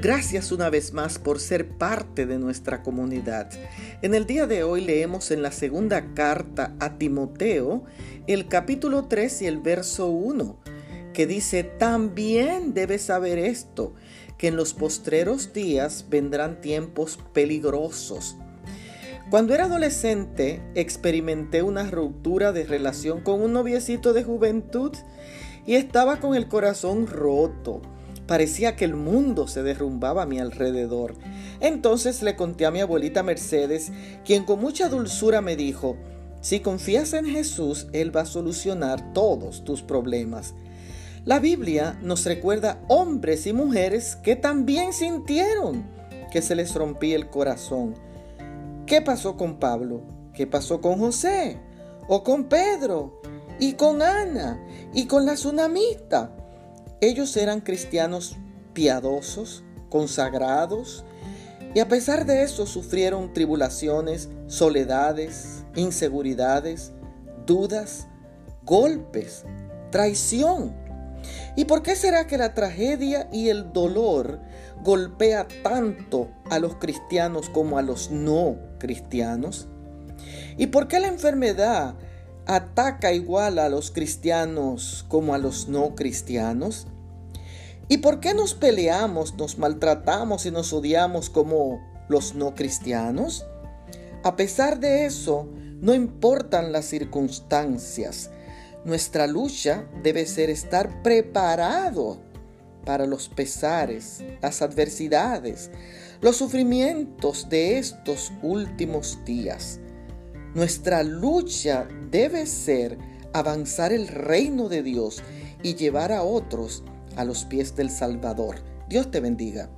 Gracias una vez más por ser parte de nuestra comunidad. En el día de hoy leemos en la segunda carta a Timoteo el capítulo 3 y el verso 1, que dice, también debes saber esto, que en los postreros días vendrán tiempos peligrosos. Cuando era adolescente experimenté una ruptura de relación con un noviecito de juventud y estaba con el corazón roto. Parecía que el mundo se derrumbaba a mi alrededor. Entonces le conté a mi abuelita Mercedes, quien con mucha dulzura me dijo, si confías en Jesús, Él va a solucionar todos tus problemas. La Biblia nos recuerda hombres y mujeres que también sintieron que se les rompía el corazón. ¿Qué pasó con Pablo? ¿Qué pasó con José? ¿O con Pedro? ¿Y con Ana? ¿Y con la tsunamita? Ellos eran cristianos piadosos, consagrados, y a pesar de eso sufrieron tribulaciones, soledades, inseguridades, dudas, golpes, traición. ¿Y por qué será que la tragedia y el dolor golpea tanto a los cristianos como a los no cristianos? ¿Y por qué la enfermedad ataca igual a los cristianos como a los no cristianos? ¿Y por qué nos peleamos, nos maltratamos y nos odiamos como los no cristianos? A pesar de eso, no importan las circunstancias. Nuestra lucha debe ser estar preparado para los pesares, las adversidades, los sufrimientos de estos últimos días. Nuestra lucha debe ser avanzar el reino de Dios y llevar a otros a los pies del Salvador. Dios te bendiga.